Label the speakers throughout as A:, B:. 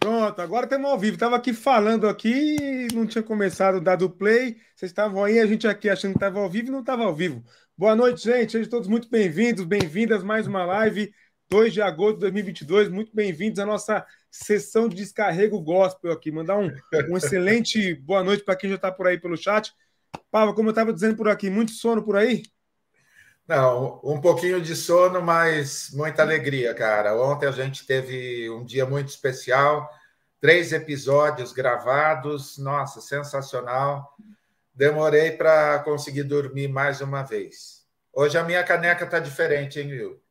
A: Pronto, agora estamos ao vivo. Estava aqui falando aqui, não tinha começado dado play. Vocês estavam aí, a gente aqui achando que estava ao vivo e não estava ao vivo. Boa noite, gente. Sejam todos muito bem-vindos, bem-vindas mais uma live 2 de agosto de 2022. Muito bem-vindos à nossa sessão de descarrego gospel aqui. Mandar um, um excelente boa noite para quem já está por aí pelo chat. Pava, como eu estava dizendo por aqui, muito sono por aí?
B: Não, um pouquinho de sono, mas muita alegria, cara. Ontem a gente teve um dia muito especial, três episódios gravados, nossa, sensacional. Demorei para conseguir dormir mais uma vez. Hoje a minha caneca tá diferente, hein, Will?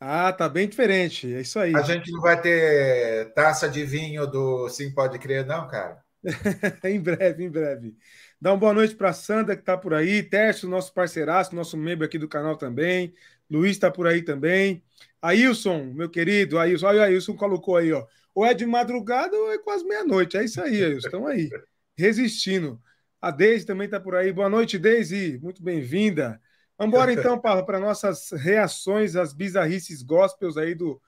A: Ah, tá bem diferente, é isso aí.
B: A gente não vai ter taça de vinho do Sim Pode Crer, não, cara?
A: em breve, em breve. Dá uma boa noite para a Sandra, que está por aí. Tércio, nosso parceiraço, nosso membro aqui do canal também. Luiz está por aí também. Ailson, meu querido, Ailson. Olha o Ailson colocou aí, ó. Ou é de madrugada ou é quase meia-noite. É isso aí, Ailson. Estão aí, resistindo. A Deise também está por aí. Boa noite, Deise. Muito bem-vinda. Vamos embora então, para nossas reações às bizarrices gospels aí do,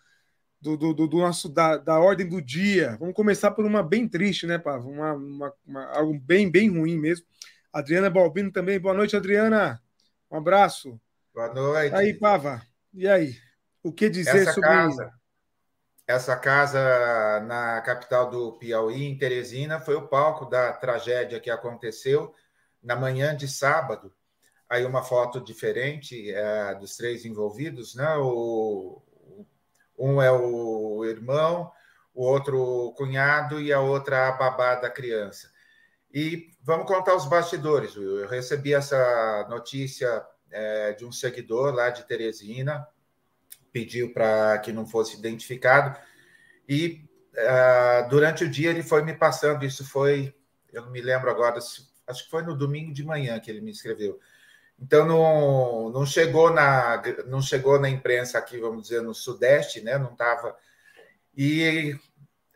A: do, do, do, nosso da, da ordem do dia. Vamos começar por uma bem triste, né, Pava? Uma, uma, uma, algo bem, bem ruim mesmo. Adriana Balbino também. Boa noite, Adriana. Um abraço.
B: Boa noite.
A: Aí, Pava. E aí? O que dizer
B: essa
A: sobre
B: casa, essa casa na capital do Piauí, em Teresina, foi o palco da tragédia que aconteceu na manhã de sábado. Aí uma foto diferente é, dos três envolvidos, né? O, um é o irmão, o outro o cunhado e a outra a babá da criança. E vamos contar os bastidores. Eu recebi essa notícia é, de um seguidor lá de Teresina, pediu para que não fosse identificado, e uh, durante o dia ele foi me passando, isso foi, eu não me lembro agora, acho que foi no domingo de manhã que ele me escreveu. Então não, não chegou na não chegou na imprensa aqui, vamos dizer, no Sudeste, né? Não estava. E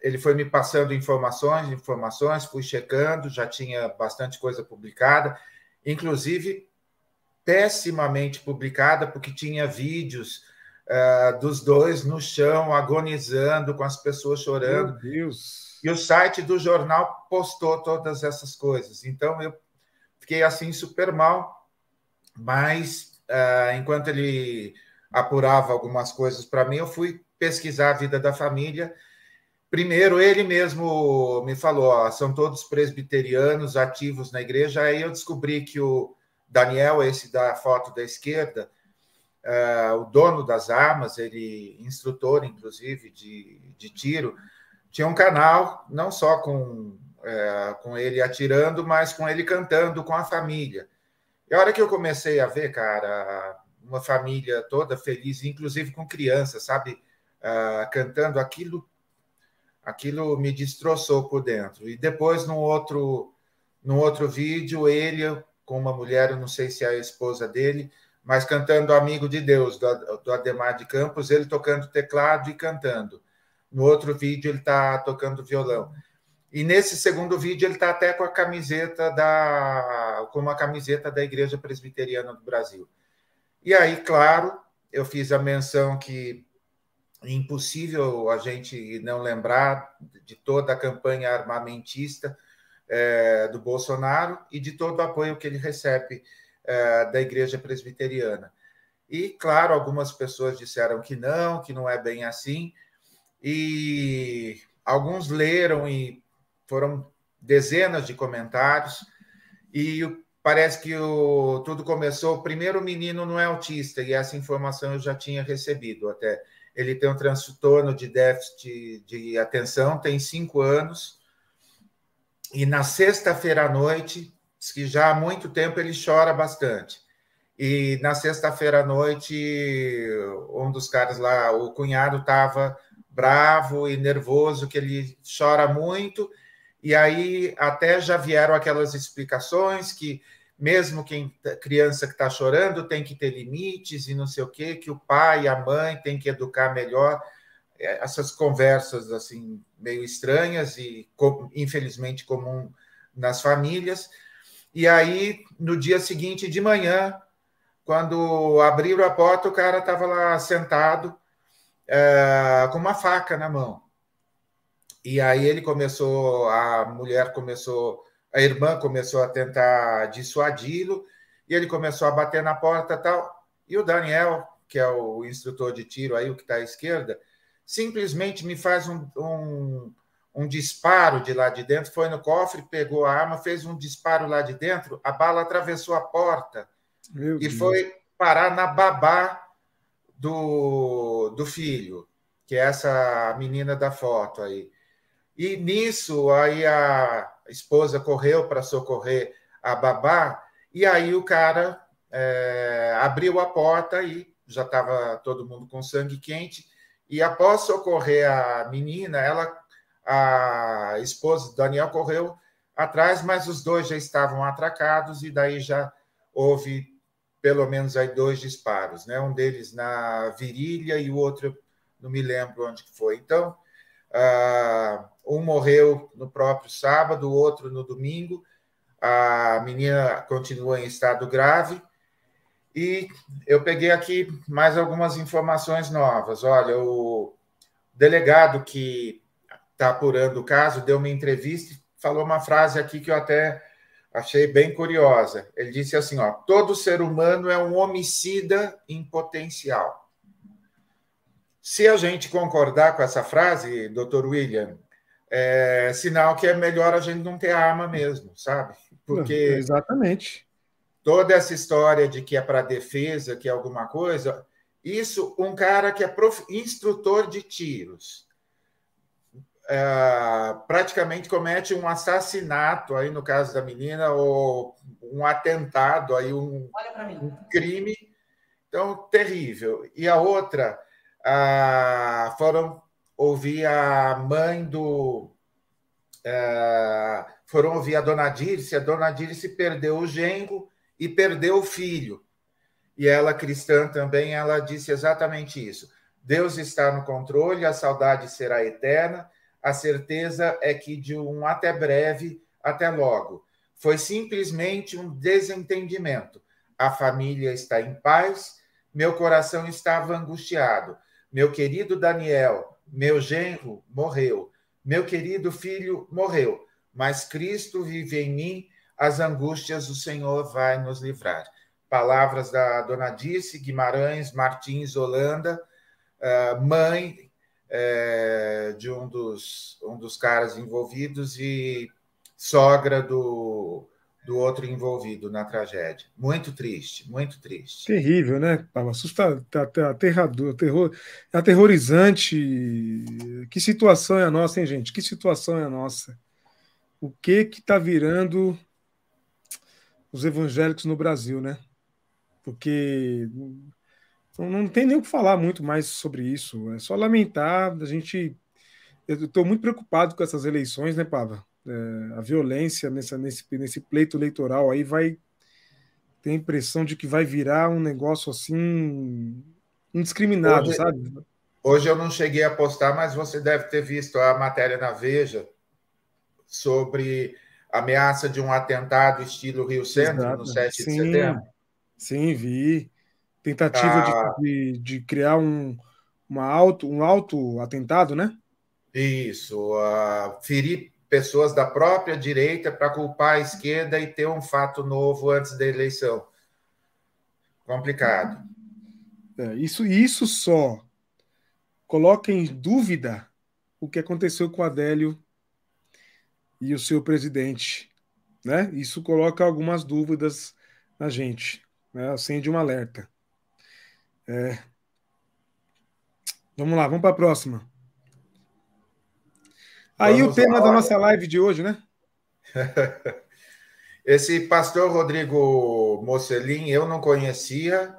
B: ele foi me passando informações, informações, fui checando, já tinha bastante coisa publicada, inclusive pessimamente publicada, porque tinha vídeos uh, dos dois no chão, agonizando, com as pessoas chorando.
A: Meu Deus!
B: E o site do jornal postou todas essas coisas. Então eu fiquei assim super mal mas uh, enquanto ele apurava algumas coisas para mim, eu fui pesquisar a vida da família. Primeiro, ele mesmo me falou: ó, são todos presbiterianos ativos na igreja. Aí eu descobri que o Daniel, esse da foto da esquerda, uh, o dono das armas, ele instrutor, inclusive, de, de tiro, tinha um canal não só com, uh, com ele atirando, mas com ele cantando com a família. E a hora que eu comecei a ver, cara, uma família toda feliz, inclusive com crianças, sabe, uh, cantando aquilo, aquilo me destroçou por dentro. E depois, num outro, num outro vídeo, ele com uma mulher, eu não sei se é a esposa dele, mas cantando Amigo de Deus, do, do Ademar de Campos, ele tocando teclado e cantando. No outro vídeo, ele está tocando violão. E nesse segundo vídeo ele está até com a camiseta da com uma camiseta da Igreja Presbiteriana do Brasil. E aí, claro, eu fiz a menção que é impossível a gente não lembrar de toda a campanha armamentista é, do Bolsonaro e de todo o apoio que ele recebe é, da Igreja Presbiteriana. E, claro, algumas pessoas disseram que não, que não é bem assim, e alguns leram e foram dezenas de comentários e parece que o, tudo começou. Primeiro, o menino não é autista e essa informação eu já tinha recebido até. Ele tem um transtorno de déficit de atenção, tem cinco anos. E na sexta-feira à noite, que já há muito tempo ele chora bastante. E na sexta-feira à noite, um dos caras lá, o cunhado, estava bravo e nervoso, que ele chora muito e aí até já vieram aquelas explicações que mesmo quem tá, criança que está chorando tem que ter limites e não sei o quê, que o pai e a mãe têm que educar melhor. É, essas conversas assim meio estranhas e infelizmente comum nas famílias. E aí no dia seguinte de manhã, quando abriram a porta, o cara estava lá sentado é, com uma faca na mão. E aí ele começou, a mulher começou, a irmã começou a tentar dissuadi-lo, e ele começou a bater na porta tal. E o Daniel, que é o instrutor de tiro aí, o que está à esquerda, simplesmente me faz um, um, um, disparo de lá de dentro, foi no cofre, pegou a arma, fez um disparo lá de dentro, a bala atravessou a porta Meu e Deus. foi parar na babá do, do filho, que é essa menina da foto aí. E nisso, aí a esposa correu para socorrer a babá, e aí o cara é, abriu a porta e já estava todo mundo com sangue quente. E após socorrer a menina, ela, a esposa do Daniel correu atrás, mas os dois já estavam atracados e daí já houve pelo menos aí dois disparos, né? Um deles na virilha e o outro não me lembro onde foi. Então, uh, um morreu no próprio sábado, o outro no domingo. A menina continua em estado grave e eu peguei aqui mais algumas informações novas. Olha, o delegado que está apurando o caso deu uma entrevista e falou uma frase aqui que eu até achei bem curiosa. Ele disse assim: ó, todo ser humano é um homicida em potencial. Se a gente concordar com essa frase, doutor William, é sinal que é melhor a gente não ter arma mesmo, sabe?
A: Porque. Exatamente
B: toda essa história de que é para defesa, que é alguma coisa, isso um cara que é prof... instrutor de tiros. É, praticamente comete um assassinato aí no caso da menina ou um atentado aí um, um crime então terrível e a outra foram ouvir a mãe do é, foram ouvir a dona Dirce a dona Dirce perdeu o genro e perdeu o filho. E ela, cristã também, ela disse exatamente isso. Deus está no controle, a saudade será eterna, a certeza é que de um até breve, até logo. Foi simplesmente um desentendimento. A família está em paz, meu coração estava angustiado. Meu querido Daniel, meu genro, morreu. Meu querido filho morreu. Mas Cristo vive em mim as angústias o Senhor vai nos livrar. Palavras da dona Dirce Guimarães Martins Holanda, eh, mãe eh, de um dos, um dos caras envolvidos e sogra do, do outro envolvido na tragédia. Muito triste, muito triste.
A: Terrível, né? Assustador, tá, aterrador, terror, aterrorizante. Que situação é a nossa, hein, gente? Que situação é a nossa? O que que está virando os evangélicos no Brasil, né? Porque não tem nem o que falar muito mais sobre isso. É só lamentar. A gente. Eu estou muito preocupado com essas eleições, né, Pava? É, a violência nessa, nesse, nesse pleito eleitoral aí vai. ter a impressão de que vai virar um negócio assim. indiscriminado, hoje, sabe?
B: Hoje eu não cheguei a postar, mas você deve ter visto a matéria na Veja sobre ameaça de um atentado estilo Rio Centro, Exato. no 7 sim, de setembro?
A: Sim, vi. Tentativa ah, de, de, criar um, uma auto, um auto-atentado, né?
B: Isso. Uh, ferir pessoas da própria direita para culpar a esquerda e ter um fato novo antes da eleição. Complicado.
A: É, isso, isso só coloca em dúvida o que aconteceu com Adélio e o seu presidente. Né? Isso coloca algumas dúvidas na gente, né? acende um alerta. É... Vamos lá, vamos para a próxima. Aí vamos o tema da nossa live de hoje, né?
B: Esse pastor Rodrigo Mocelin eu não conhecia.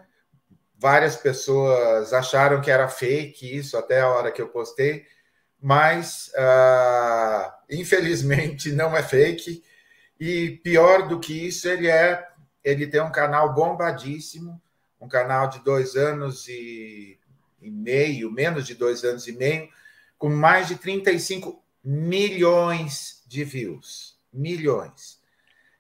B: Várias pessoas acharam que era fake isso até a hora que eu postei mas uh, infelizmente não é fake. E pior do que isso, ele é, ele tem um canal bombadíssimo, um canal de dois anos e, e meio, menos de dois anos e meio, com mais de 35 milhões de views, milhões.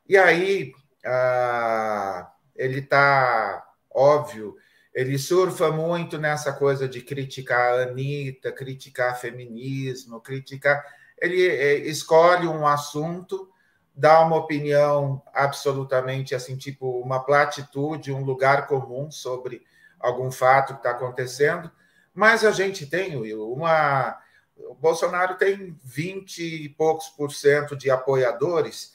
B: E aí uh, ele está óbvio ele surfa muito nessa coisa de criticar a Anitta, criticar feminismo, criticar. ele é, escolhe um assunto, dá uma opinião absolutamente assim, tipo uma platitude, um lugar comum sobre algum fato que está acontecendo, mas a gente tem, uma. O Bolsonaro tem 20 e poucos por cento de apoiadores.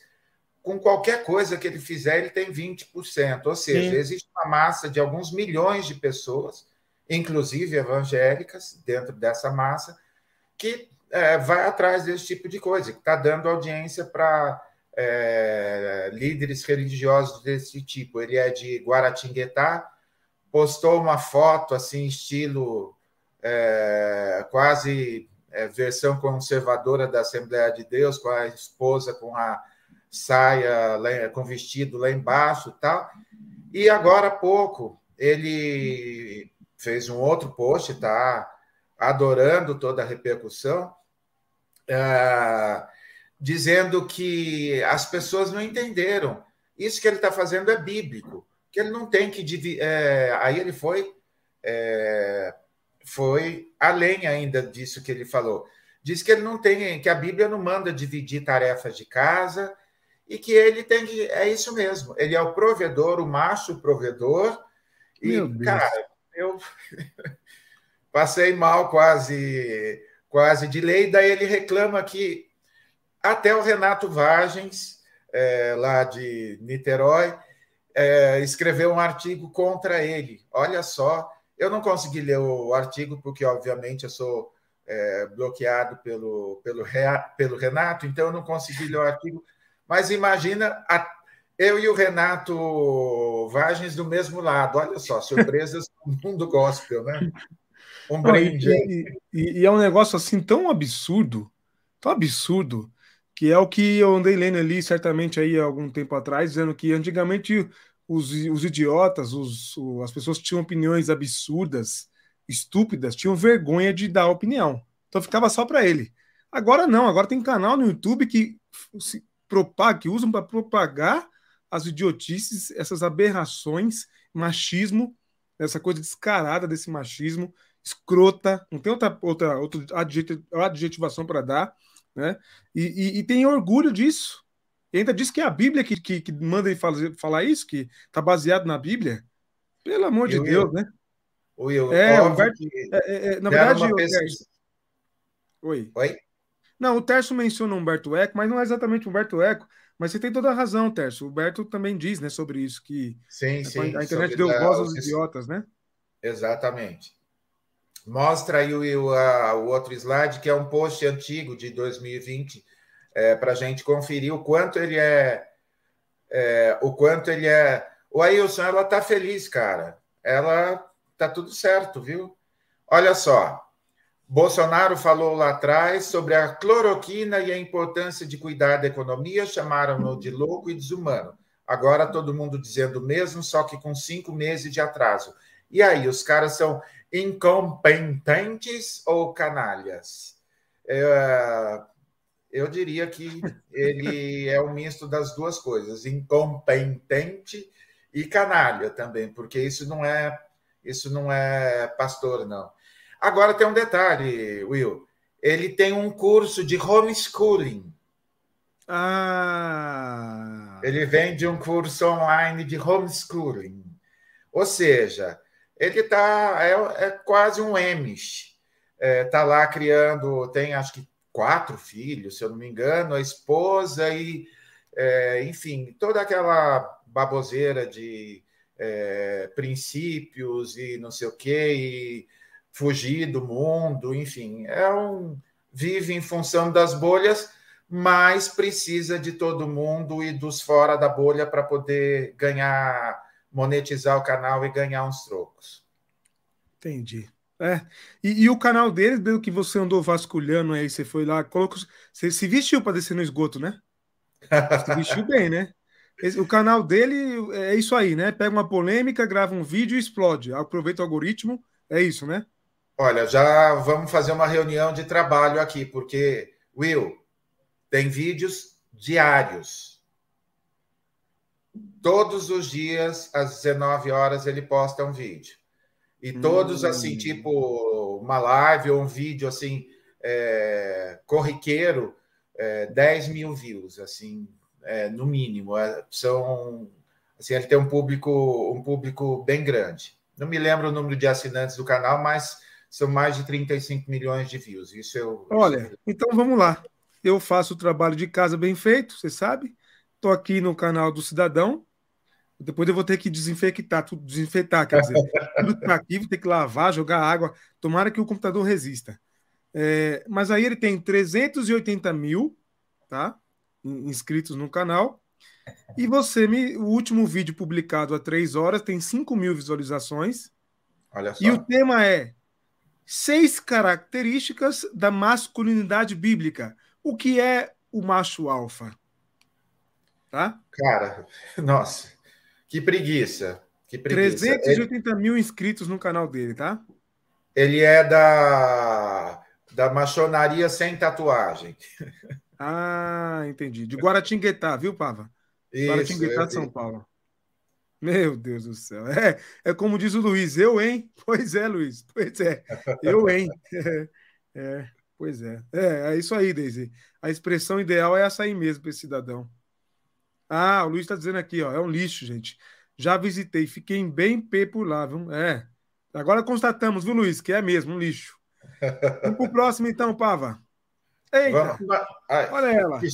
B: Com qualquer coisa que ele fizer, ele tem 20%. Ou seja, Sim. existe uma massa de alguns milhões de pessoas, inclusive evangélicas, dentro dessa massa, que é, vai atrás desse tipo de coisa, que está dando audiência para é, líderes religiosos desse tipo. Ele é de Guaratinguetá, postou uma foto assim, estilo é, quase é, versão conservadora da Assembleia de Deus, com a esposa com a saia com vestido lá embaixo tal. E agora há pouco ele fez um outro post, tá adorando toda a repercussão, é, dizendo que as pessoas não entenderam. Isso que ele está fazendo é bíblico, que ele não tem que dividir. É, aí ele foi é, foi além ainda disso que ele falou. Diz que ele não tem, que a Bíblia não manda dividir tarefas de casa e que ele tem que, é isso mesmo. Ele é o provedor, o macho provedor. E cara, eu passei mal quase quase de lei, daí ele reclama que até o Renato Vagens, é, lá de Niterói, é, escreveu um artigo contra ele. Olha só, eu não consegui ler o artigo, porque, obviamente, eu sou é, bloqueado pelo, pelo, pelo Renato, então eu não consegui ler o artigo. Mas imagina a, eu e o Renato Vagens do mesmo lado. Olha só, surpresas do mundo gospel, né?
A: Um brinde. E, e, e, é um negócio assim tão absurdo, tão absurdo, que é o que eu andei lendo ali certamente aí há algum tempo atrás, dizendo que antigamente os, os idiotas, os, as pessoas que tinham opiniões absurdas, estúpidas, tinham vergonha de dar opinião. Então ficava só para ele. Agora não, agora tem canal no YouTube que se propaga, que usam para propagar as idiotices, essas aberrações, machismo, essa coisa descarada desse machismo, escrota, não tem outra, outra, outra adjetivação para dar, né? E, e, e, tem orgulho disso. E ainda diz que é a Bíblia que, que, que manda ele fazer, falar isso, que está baseado na Bíblia. Pelo amor de Deus, né?
B: Will,
A: é, Alberto, é, é, é, na verdade, eu,
B: Oi. Oi?
A: Não, o Terço menciona Humberto Eco, mas não é exatamente Humberto Eco. Mas você tem toda a razão, Terço. O Humberto também diz né, sobre isso, que
B: sim, sim,
A: a internet deu voz aos idiotas, né?
B: Exatamente. Mostra aí o, o, a, o outro slide, que é um post antigo de 2020, é, para a gente conferir o quanto ele é, é, o quanto ele é. O Ailson, ela tá feliz, cara. Ela tá tudo certo, viu? Olha só, Bolsonaro falou lá atrás sobre a cloroquina e a importância de cuidar da economia, chamaram-no de louco e desumano. Agora todo mundo dizendo o mesmo, só que com cinco meses de atraso. E aí, os caras são incompetentes ou canalhas? É, eu diria que ele é um misto das duas coisas, incompetente e canalha também, porque isso não é isso não é pastor não. Agora tem um detalhe, Will. Ele tem um curso de homeschooling.
A: Ah.
B: Ele vem de um curso online de homeschooling. Ou seja, ele tá é, é quase um Emish. É, tá lá criando, tem acho que quatro filhos, se eu não me engano, a esposa e, é, enfim, toda aquela baboseira de é, princípios e não sei o quê, e fugir do mundo, enfim, é um vive em função das bolhas, mas precisa de todo mundo e dos fora da bolha para poder ganhar, monetizar o canal e ganhar uns trocos.
A: Entendi. É. E, e, o canal dele, pelo que você andou vasculhando aí, você foi lá, colocou, você se vestiu para descer no esgoto, né? Se vestiu bem, né? Esse, o canal dele é isso aí, né? Pega uma polêmica, grava um vídeo e explode. Aproveita o algoritmo, é isso, né?
B: Olha, já vamos fazer uma reunião de trabalho aqui, porque, Will, tem vídeos diários. Todos os dias, às 19 horas, ele posta um vídeo. E todos, assim, hum. assim, tipo uma live ou um vídeo, assim, é, corriqueiro, é, 10 mil views, assim, é, no mínimo. É, são, assim, ele tem um público, um público bem grande. Não me lembro o número de assinantes do canal, mas são mais de 35 milhões de views. Isso eu.
A: Olha, isso então vamos lá. Eu faço o trabalho de casa bem feito, você sabe. Estou aqui no canal do Cidadão. Depois eu vou ter que desinfectar, tudo, desinfetar, quer dizer, tudo que tá aqui, vou ter que lavar, jogar água. Tomara que o computador resista. É, mas aí ele tem 380 mil, tá? Inscritos no canal. E você me. O último vídeo publicado há três horas tem 5 mil visualizações. Olha só. E o tema é seis características da masculinidade bíblica. O que é o macho alfa?
B: Tá? Cara, nossa, que preguiça. Que preguiça.
A: 380 ele... mil inscritos no canal dele, tá?
B: Ele é da, da maçonaria sem tatuagem.
A: Ah, entendi. De Guaratinguetá, viu, Pava? Isso, Guaratinguetá de São Paulo. Meu Deus do céu. É, é como diz o Luiz, eu, hein? Pois é, Luiz. Pois é. Eu, hein? É, é, pois é. É, é isso aí, Deise. A expressão ideal é essa aí mesmo para esse cidadão. Ah, o Luiz está dizendo aqui, ó, é um lixo, gente. Já visitei, fiquei bem pé por lá, viu? É. Agora constatamos, viu, Luiz, que é mesmo um lixo. Vamos pro próximo, então, Pava. Eita!
B: Olha ela. Que,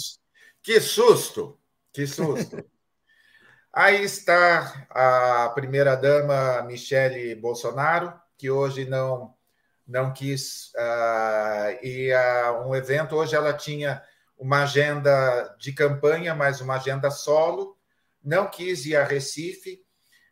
B: que susto! Que susto! Aí está a primeira-dama Michele Bolsonaro, que hoje não, não quis uh, ir a um evento. Hoje ela tinha uma agenda de campanha, mas uma agenda solo. Não quis ir a Recife.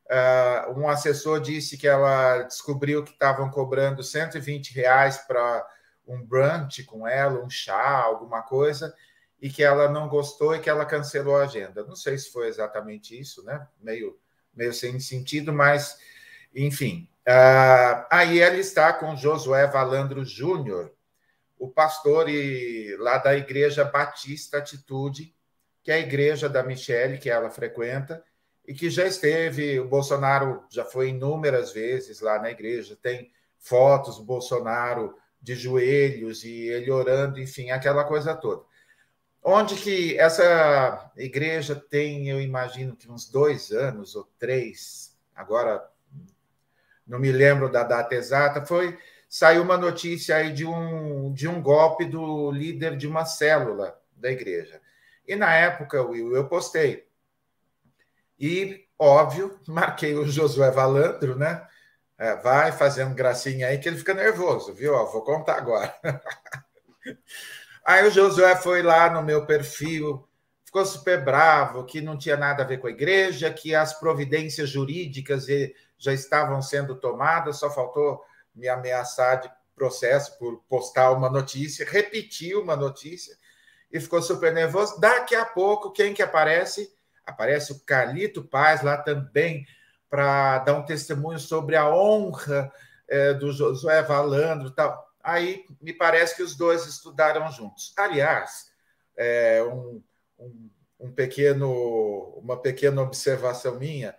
B: Uh, um assessor disse que ela descobriu que estavam cobrando 120 reais para um brunch com ela, um chá, alguma coisa, e que ela não gostou e que ela cancelou a agenda. Não sei se foi exatamente isso, né? Meio, meio sem sentido, mas enfim. Uh, aí ela está com Josué Valandro Júnior, o pastor e, lá da Igreja Batista Atitude, que é a igreja da Michelle, que ela frequenta, e que já esteve, o Bolsonaro já foi inúmeras vezes lá na igreja, tem fotos do Bolsonaro de joelhos e ele orando, enfim, aquela coisa toda. Onde que essa igreja tem, eu imagino que uns dois anos ou três, agora não me lembro da data exata, foi saiu uma notícia aí de um, de um golpe do líder de uma célula da igreja. E na época, Will, eu postei. E, óbvio, marquei o Josué Valandro, né? É, vai fazendo gracinha aí que ele fica nervoso, viu? Ó, vou contar agora. aí o Josué foi lá no meu perfil, ficou super bravo, que não tinha nada a ver com a igreja, que as providências jurídicas já estavam sendo tomadas, só faltou me ameaçar de processo por postar uma notícia, repetir uma notícia e ficou super nervoso. Daqui a pouco, quem que aparece? Aparece o Carlito Paz lá também para dar um testemunho sobre a honra é, do Josué Valandro tal. Aí me parece que os dois estudaram juntos. Aliás, é, um, um, um pequeno, uma pequena observação minha,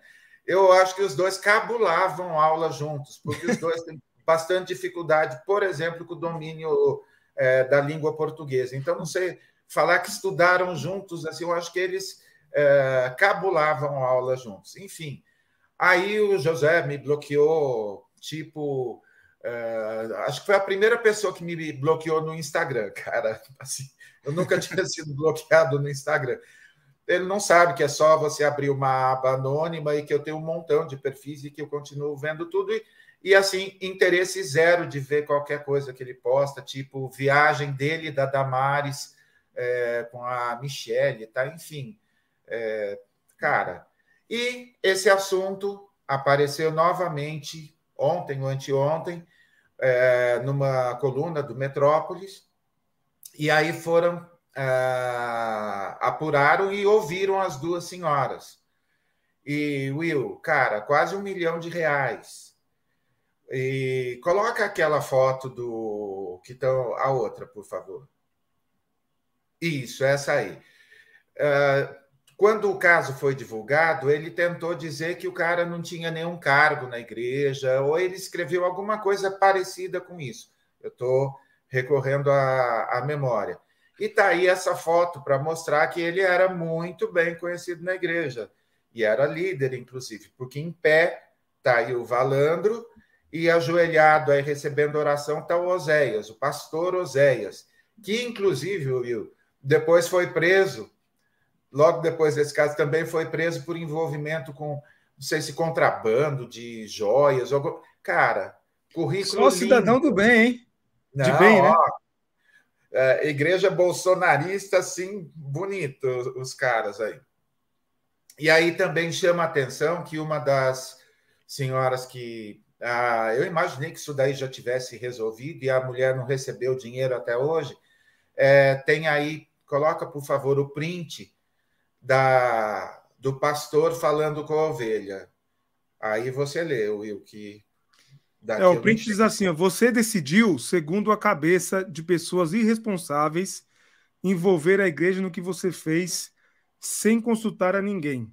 B: eu acho que os dois cabulavam aula juntos, porque os dois têm bastante dificuldade, por exemplo, com o domínio é, da língua portuguesa. Então, não sei, falar que estudaram juntos, assim, eu acho que eles é, cabulavam aula juntos. Enfim, aí o José me bloqueou, tipo, é, acho que foi a primeira pessoa que me bloqueou no Instagram, cara. Assim, eu nunca tinha sido bloqueado no Instagram. Ele não sabe que é só você abrir uma aba anônima e que eu tenho um montão de perfis e que eu continuo vendo tudo. E e assim, interesse zero de ver qualquer coisa que ele posta, tipo viagem dele da Damares é, com a Michelle, tá? Enfim, é, cara. E esse assunto apareceu novamente ontem ou anteontem, é, numa coluna do Metrópolis, e aí foram é, apuraram e ouviram as duas senhoras. E Will, cara, quase um milhão de reais e coloca aquela foto do que estão a outra, por favor. Isso, essa aí. Uh, quando o caso foi divulgado, ele tentou dizer que o cara não tinha nenhum cargo na igreja, ou ele escreveu alguma coisa parecida com isso. Eu estou recorrendo à, à memória. E está aí essa foto para mostrar que ele era muito bem conhecido na igreja e era líder, inclusive, porque em pé está aí o Valandro e ajoelhado aí recebendo oração está o Oséias, o pastor Oséias, que inclusive, Will, depois foi preso, logo depois desse caso também foi preso por envolvimento com, não sei se contrabando de joias, ou... cara, currículo
A: Só cidadão do bem, hein?
B: De não, bem, né? Ó, é, igreja bolsonarista, assim, bonito, os caras aí. E aí também chama a atenção que uma das senhoras que. Ah, eu imaginei que isso daí já tivesse resolvido e a mulher não recebeu dinheiro até hoje. É, tem aí, coloca por favor o print da, do pastor falando com a ovelha. Aí você lê, Will, que.
A: É, o print diz assim: você decidiu, segundo a cabeça de pessoas irresponsáveis, envolver a igreja no que você fez sem consultar a ninguém.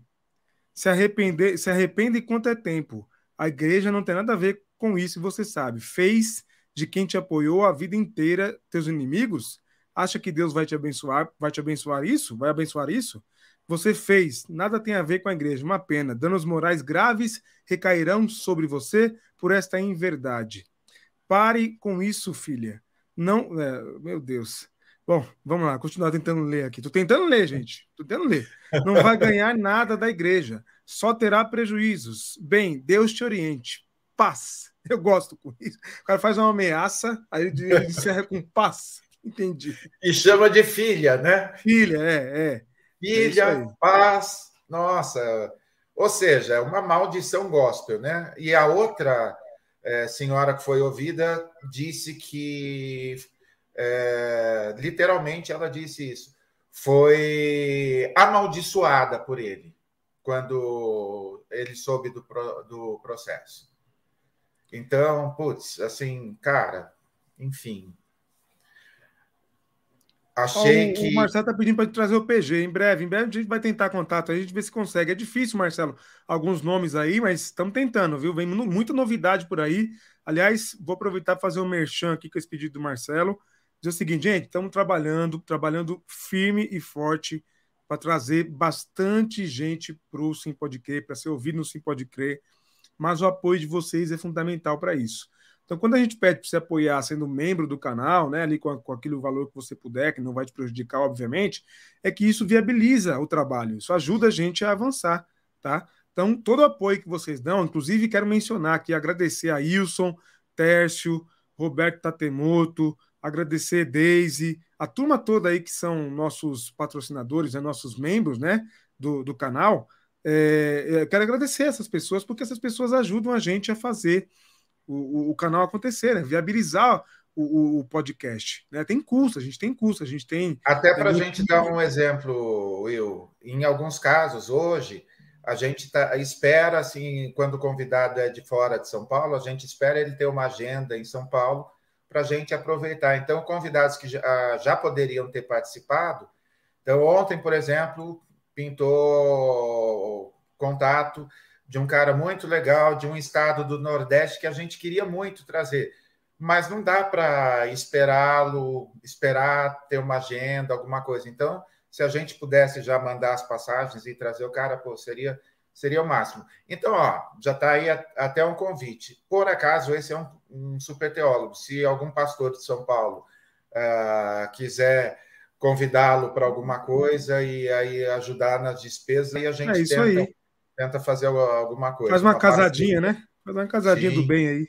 A: Se arrepender, se arrepende quanto é tempo. A igreja não tem nada a ver com isso, você sabe. Fez de quem te apoiou a vida inteira teus inimigos? Acha que Deus vai te abençoar, vai te abençoar isso? Vai abençoar isso? Você fez, nada tem a ver com a igreja, uma pena. Danos morais graves recairão sobre você por esta inverdade. Pare com isso, filha. Não, é, meu Deus. Bom, vamos lá, continuar tentando ler aqui. Tô tentando ler, gente. Tô tentando ler. Não vai ganhar nada da igreja, só terá prejuízos. Bem, Deus te oriente. Paz. Eu gosto com isso. O cara faz uma ameaça, aí ele encerra com paz. Entendi.
B: E chama de filha, né?
A: Filha, é, é.
B: Filha, é paz. Nossa. Ou seja, é uma maldição gospel, né? E a outra é, senhora que foi ouvida disse que é, literalmente ela disse isso. Foi amaldiçoada por ele quando ele soube do, do processo. Então, putz, assim, cara, enfim.
A: Achei o, que. O Marcelo está pedindo para trazer o PG em breve. Em breve a gente vai tentar contato, a gente vê se consegue. É difícil, Marcelo, alguns nomes aí, mas estamos tentando, viu? Vem muita novidade por aí. Aliás, vou aproveitar para fazer um merchan aqui com esse pedido do Marcelo dizer o seguinte, gente, estamos trabalhando, trabalhando firme e forte para trazer bastante gente para o Sim Pode Crer, para ser ouvido no Sim Pode Crer, mas o apoio de vocês é fundamental para isso. Então, quando a gente pede para você apoiar sendo membro do canal, né, ali com, com aquele valor que você puder, que não vai te prejudicar, obviamente, é que isso viabiliza o trabalho, isso ajuda a gente a avançar, tá? Então, todo o apoio que vocês dão, inclusive quero mencionar aqui, agradecer a Wilson, Tércio, Roberto Tatemoto, agradecer Daisy, a turma toda aí que são nossos patrocinadores, né, nossos membros né, do, do canal. É, é, quero agradecer essas pessoas, porque essas pessoas ajudam a gente a fazer o, o, o canal acontecer, né, viabilizar o, o, podcast. Né? Tem custo, a gente tem custo, a gente tem.
B: Até para a gente dar um exemplo, Will, em alguns casos, hoje, a gente tá, espera, assim, quando o convidado é de fora de São Paulo, a gente espera ele ter uma agenda em São Paulo para a gente aproveitar. Então, convidados que já, ah, já poderiam ter participado. Então, ontem, por exemplo, pintou contato de um cara muito legal de um estado do Nordeste que a gente queria muito trazer, mas não dá para esperá-lo, esperar ter uma agenda, alguma coisa. Então, se a gente pudesse já mandar as passagens e trazer o cara, pô, seria seria o máximo. Então, ó, já está aí até um convite. Por acaso, esse é um, um super teólogo. Se algum pastor de São Paulo uh, quiser convidá-lo para alguma coisa e aí ajudar nas despesas, aí a gente é tenta, tenta fazer alguma coisa.
A: Faz uma, uma casadinha, né? Faz uma casadinha Sim. do bem aí.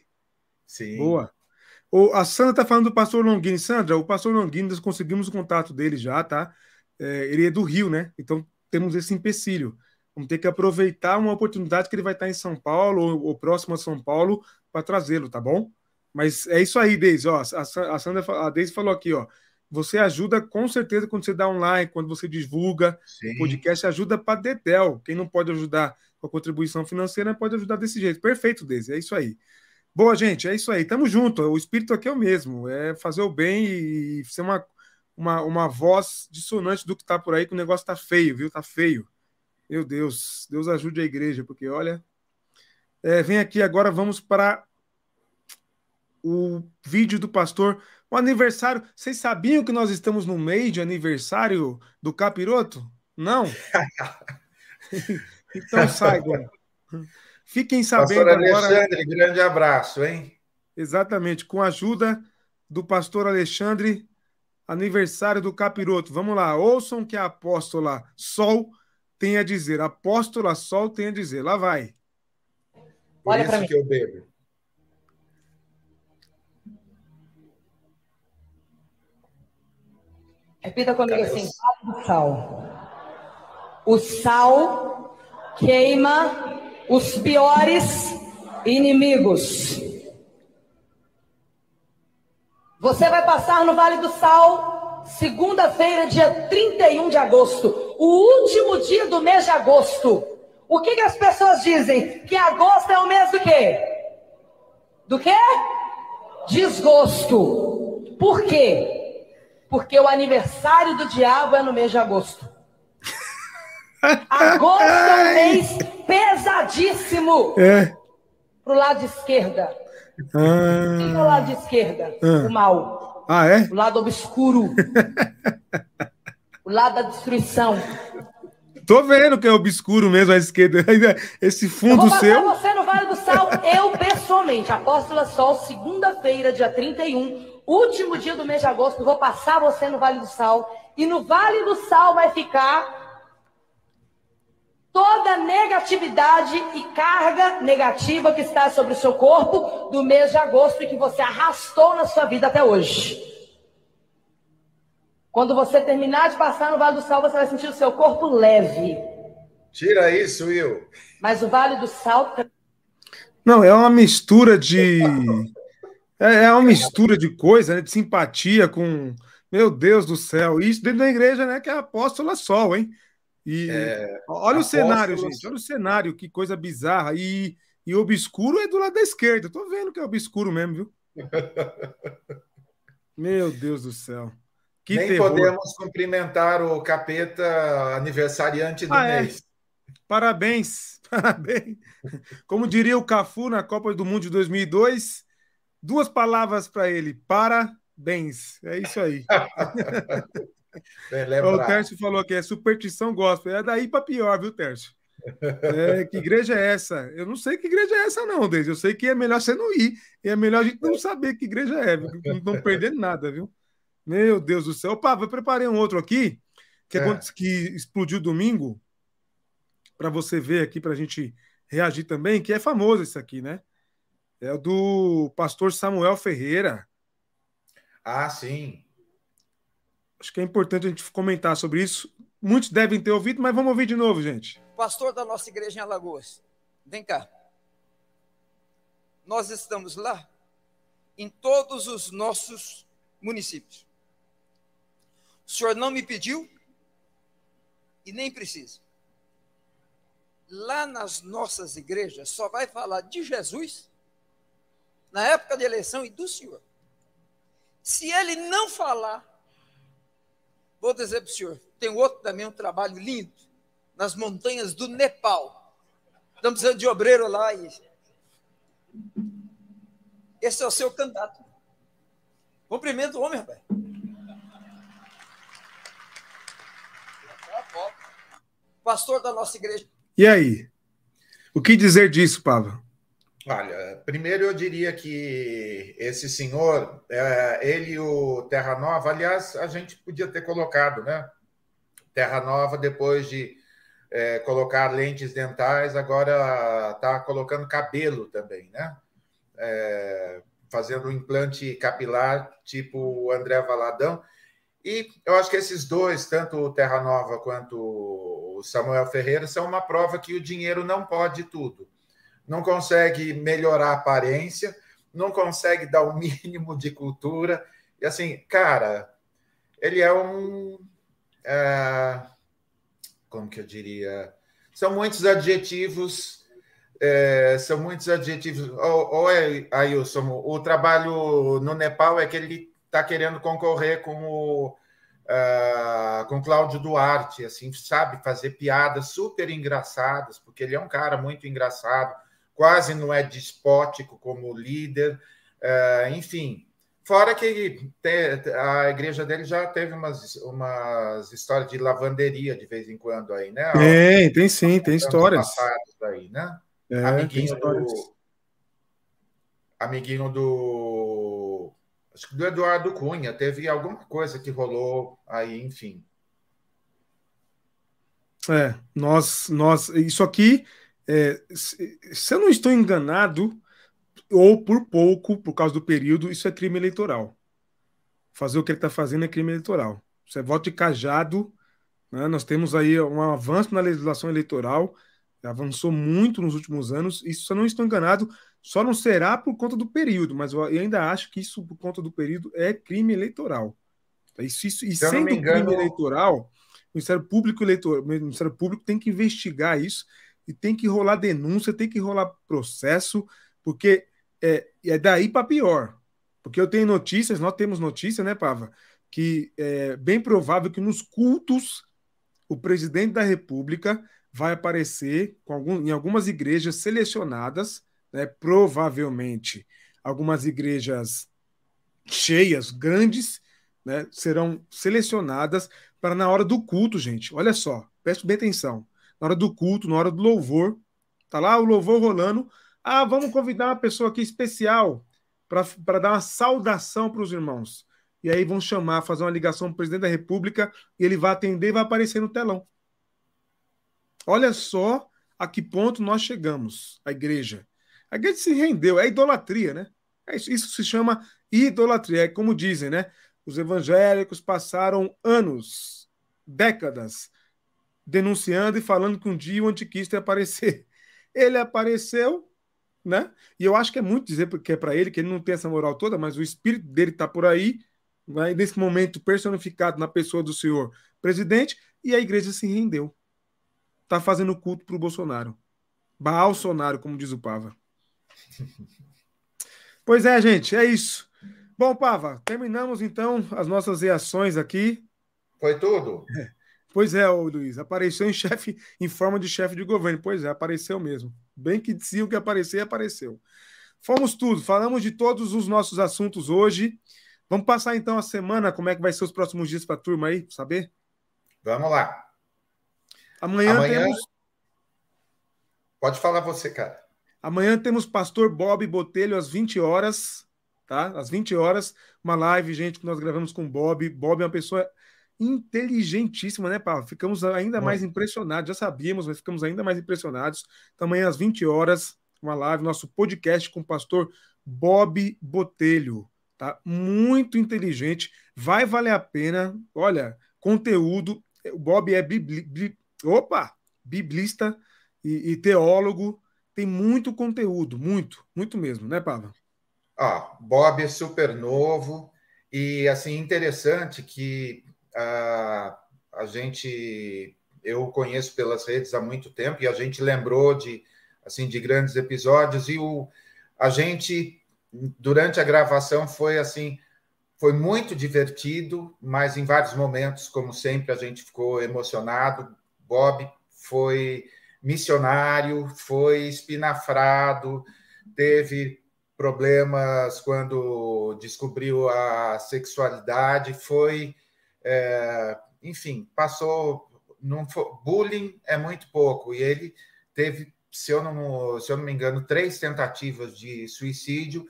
B: Sim.
A: Boa. O, a Sandra está falando do pastor Longini. Sandra, o pastor Longini, nós conseguimos o contato dele já, tá? É, ele é do Rio, né? Então temos esse empecilho. Vamos ter que aproveitar uma oportunidade que ele vai estar em São Paulo ou, ou próximo a São Paulo para trazê-lo, tá bom? Mas é isso aí, Deise. Ó, a, Sandra, a Deise falou aqui, ó. Você ajuda com certeza quando você dá like, quando você divulga Sim. o podcast, ajuda para Dedel. Quem não pode ajudar com a contribuição financeira pode ajudar desse jeito. Perfeito, Deise. É isso aí. Boa, gente, é isso aí. Tamo junto. O espírito aqui é o mesmo. É fazer o bem e ser uma, uma, uma voz dissonante do que tá por aí, que o negócio tá feio, viu? Tá feio. Meu Deus, Deus ajude a igreja, porque olha. É, vem aqui agora, vamos para. o vídeo do pastor, o aniversário. Vocês sabiam que nós estamos no mês de aniversário do capiroto? Não? então saibam. Fiquem sabendo
B: pastor Alexandre, agora... grande abraço, hein?
A: Exatamente, com a ajuda do pastor Alexandre, aniversário do capiroto. Vamos lá, ouçam que a apóstola Sol tem a dizer. Apóstola Sol tem a dizer. Lá vai.
B: Por Olha isso que eu bebo.
C: Repita comigo Cadê assim: o sal. O sal queima os piores inimigos. Você vai passar no Vale do Sal, segunda-feira, dia 31 de agosto, o último dia do mês de agosto. O que, que as pessoas dizem? Que agosto é o mês do quê? Do quê? Desgosto. Por quê? Porque o aniversário do diabo é no mês de agosto. Agosto é um mês pesadíssimo. É. Pro lado esquerda. Ah. Quem é o lado de esquerda? Ah. O mal.
A: Ah, é?
C: O lado obscuro. lado da destruição.
A: Tô vendo que é obscuro mesmo a esquerda. Esse fundo eu vou seu.
C: você no Vale do Sal, eu pessoalmente, Apóstola Sol, segunda-feira, dia 31, último dia do mês de agosto, vou passar você no Vale do Sal. E no Vale do Sal vai ficar toda negatividade e carga negativa que está sobre o seu corpo do mês de agosto e que você arrastou na sua vida até hoje. Quando você terminar de passar no Vale do Sal, você vai sentir o seu corpo leve.
B: Tira isso, Will.
C: Mas o Vale do Sal.
A: Não, é uma mistura de. É, é uma mistura de coisa, né? De simpatia com. Meu Deus do céu. Isso dentro da igreja, né? Que é a apóstola Sol, hein? E é, olha o cenário, gente. Olha o cenário, que coisa bizarra. E, e obscuro é do lado da esquerda. Tô vendo que é obscuro mesmo, viu? Meu Deus do céu.
B: Que Nem terror. podemos cumprimentar o capeta aniversariante do ah, é. mês.
A: É. Parabéns, parabéns. Como diria o Cafu na Copa do Mundo de 2002, duas palavras para ele: parabéns. É isso aí. o Tércio falou que é superstição gospel. É daí para pior, viu, Tércio? É, que igreja é essa? Eu não sei que igreja é essa, não, Deise. Eu sei que é melhor você não ir. E é melhor a gente não saber que igreja é, não perdendo nada, viu? Meu Deus do céu. Opa, eu preparei um outro aqui, que, é. que explodiu domingo, para você ver aqui, para a gente reagir também, que é famoso esse aqui, né? É o do pastor Samuel Ferreira.
B: Ah, sim.
A: Acho que é importante a gente comentar sobre isso. Muitos devem ter ouvido, mas vamos ouvir de novo, gente.
D: Pastor da nossa igreja em Alagoas, vem cá. Nós estamos lá em todos os nossos municípios. O senhor não me pediu e nem precisa. Lá nas nossas igrejas só vai falar de Jesus na época de eleição e do senhor. Se ele não falar, Vou dizer para o senhor, tem outro também, um trabalho lindo, nas montanhas do Nepal. Estamos precisando de obreiro lá. E... Esse é o seu candidato. Cumprimento o homem, rapaz. Pastor da nossa igreja.
A: E aí? O que dizer disso, Pablo?
B: Olha, primeiro eu diria que esse senhor, é, ele e o Terra Nova, aliás, a gente podia ter colocado, né? Terra Nova, depois de é, colocar lentes dentais, agora está colocando cabelo também, né? É, fazendo um implante capilar, tipo o André Valadão. E eu acho que esses dois, tanto o Terra Nova quanto o Samuel Ferreira, são uma prova que o dinheiro não pode tudo não consegue melhorar a aparência, não consegue dar o mínimo de cultura. E assim, cara, ele é um. É, como que eu diria? São muitos adjetivos. É, são muitos adjetivos. Ou, ou é, Ailson, o trabalho no Nepal é que ele está querendo concorrer com o. Uh, com Cláudio Duarte, assim, sabe fazer piadas super engraçadas, porque ele é um cara muito engraçado, quase não é despótico como líder. É, enfim, fora que a igreja dele já teve umas, umas histórias de lavanderia de vez em quando aí, né?
A: Tem, tem sim, tem histórias.
B: Aí, né?
A: É,
B: amiguinho do. Amiguinho do. Acho que do Eduardo Cunha, teve alguma coisa que rolou aí, enfim.
A: É, nós, nós, isso aqui, é, se eu não estou enganado, ou por pouco, por causa do período, isso é crime eleitoral. Fazer o que ele está fazendo é crime eleitoral. Isso é voto de cajado. Né? Nós temos aí um avanço na legislação eleitoral, avançou muito nos últimos anos. Isso, se eu não estou enganado, só não será por conta do período, mas eu ainda acho que isso, por conta do período, é crime eleitoral. Isso, isso, e sendo engano... crime eleitoral, o Ministério Público Eleitor, o Ministério Público tem que investigar isso e tem que rolar denúncia, tem que rolar processo, porque é, é daí para pior. Porque eu tenho notícias, nós temos notícia, né, Pava? Que é bem provável que nos cultos o presidente da República vai aparecer algum, em algumas igrejas selecionadas, né, provavelmente algumas igrejas cheias, grandes, né, serão selecionadas para na hora do culto, gente. Olha só, preste bem atenção. Na hora do culto, na hora do louvor, tá lá o louvor rolando. Ah, vamos convidar uma pessoa aqui especial para dar uma saudação para os irmãos. E aí vão chamar, fazer uma ligação para o presidente da República e ele vai atender e vai aparecer no telão. Olha só a que ponto nós chegamos, a igreja. A igreja se rendeu, é idolatria, né? É isso, isso se chama idolatria, é como dizem, né? Os evangélicos passaram anos, décadas, denunciando e falando que um dia o anticristo ia aparecer. Ele apareceu, né? E eu acho que é muito dizer porque é para ele que ele não tem essa moral toda, mas o espírito dele está por aí, né? nesse momento personificado na pessoa do senhor presidente, e a igreja se rendeu. Está fazendo culto para o Bolsonaro. Bolsonaro, como diz o Pava. Pois é, gente, é isso. Bom, Pava, terminamos então as nossas reações aqui.
B: Foi tudo?
A: Pois é, Luiz, apareceu em chefe, em forma de chefe de governo. Pois é, apareceu mesmo. Bem que o que aparecer, apareceu. Fomos tudo, falamos de todos os nossos assuntos hoje. Vamos passar então a semana, como é que vai ser os próximos dias para a turma aí, saber?
B: Vamos lá.
A: Amanhã, Amanhã temos.
B: Pode falar você, cara.
A: Amanhã temos Pastor Bob Botelho às 20 horas tá? Às 20 horas, uma live, gente, que nós gravamos com o Bob. Bob é uma pessoa inteligentíssima, né, Paulo? Ficamos ainda mais impressionados, já sabíamos, mas ficamos ainda mais impressionados. Também às 20 horas, uma live, nosso podcast com o pastor Bob Botelho, tá? Muito inteligente, vai valer a pena. Olha, conteúdo. O Bob é bibli, bibli, opa, biblista e, e teólogo, tem muito conteúdo, muito, muito mesmo, né, Paulo?
B: Ah, Bob é super novo e assim interessante que a, a gente eu conheço pelas redes há muito tempo e a gente lembrou de assim de grandes episódios e o a gente durante a gravação foi assim foi muito divertido, mas em vários momentos, como sempre, a gente ficou emocionado. Bob foi missionário, foi espinafrado, teve problemas quando descobriu a sexualidade, foi, é, enfim, passou. Não foi, bullying é muito pouco, e ele teve, se eu, não, se eu não me engano, três tentativas de suicídio,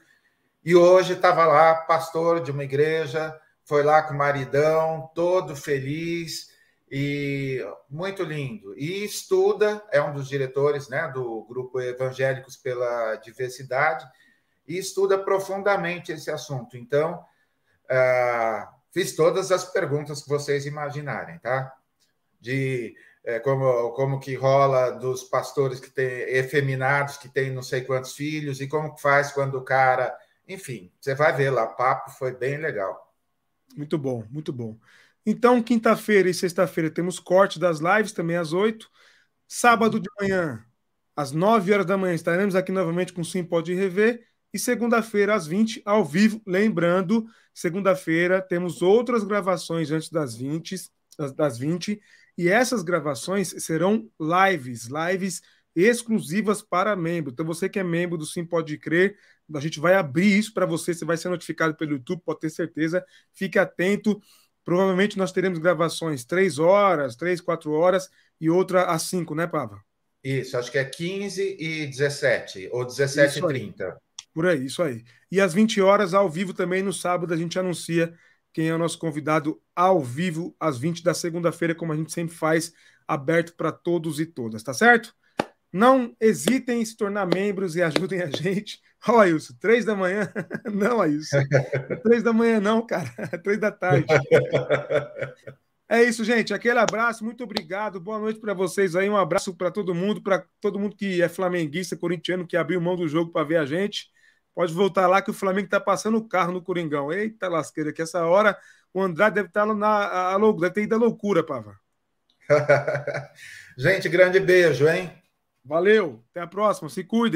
B: e hoje estava lá, pastor de uma igreja, foi lá com o maridão, todo feliz e muito lindo. E estuda, é um dos diretores né, do grupo Evangélicos pela Diversidade, e estuda profundamente esse assunto. Então, uh, fiz todas as perguntas que vocês imaginarem, tá? De é, como, como que rola dos pastores que têm efeminados, que têm não sei quantos filhos, e como faz quando o cara. Enfim, você vai ver lá, o papo foi bem legal.
A: Muito bom, muito bom. Então, quinta-feira e sexta-feira temos corte das lives também às oito. Sábado de manhã, às nove horas da manhã, estaremos aqui novamente com o Sim Pode Rever. E segunda-feira, às 20, ao vivo. Lembrando, segunda-feira temos outras gravações antes das 20, das 20. E essas gravações serão lives, lives exclusivas para membro. Então, você que é membro do Sim Pode Crer, A gente vai abrir isso para você, você vai ser notificado pelo YouTube, pode ter certeza. Fique atento. Provavelmente nós teremos gravações três horas, três, quatro horas e outra às cinco, né, Pava?
B: Isso, acho que é 15 e 17, ou 17 e 30.
A: Por aí, isso aí. E às 20 horas, ao vivo também, no sábado, a gente anuncia quem é o nosso convidado ao vivo, às 20 da segunda-feira, como a gente sempre faz, aberto para todos e todas, tá certo? Não hesitem em se tornar membros e ajudem a gente. Ó, oh, Ailson, três da manhã? Não, Ailson. Três da manhã não, cara. Três da tarde. É isso, gente. Aquele abraço, muito obrigado. Boa noite para vocês aí. Um abraço para todo mundo, para todo mundo que é flamenguista, corintiano, que abriu mão do jogo para ver a gente. Pode voltar lá que o Flamengo está passando o carro no Coringão. Eita lasqueira, que essa hora o Andrade deve estar tá na a, a, deve ter ido a loucura, Pava.
B: gente, grande beijo, hein?
A: Valeu, até a próxima. Se cuide.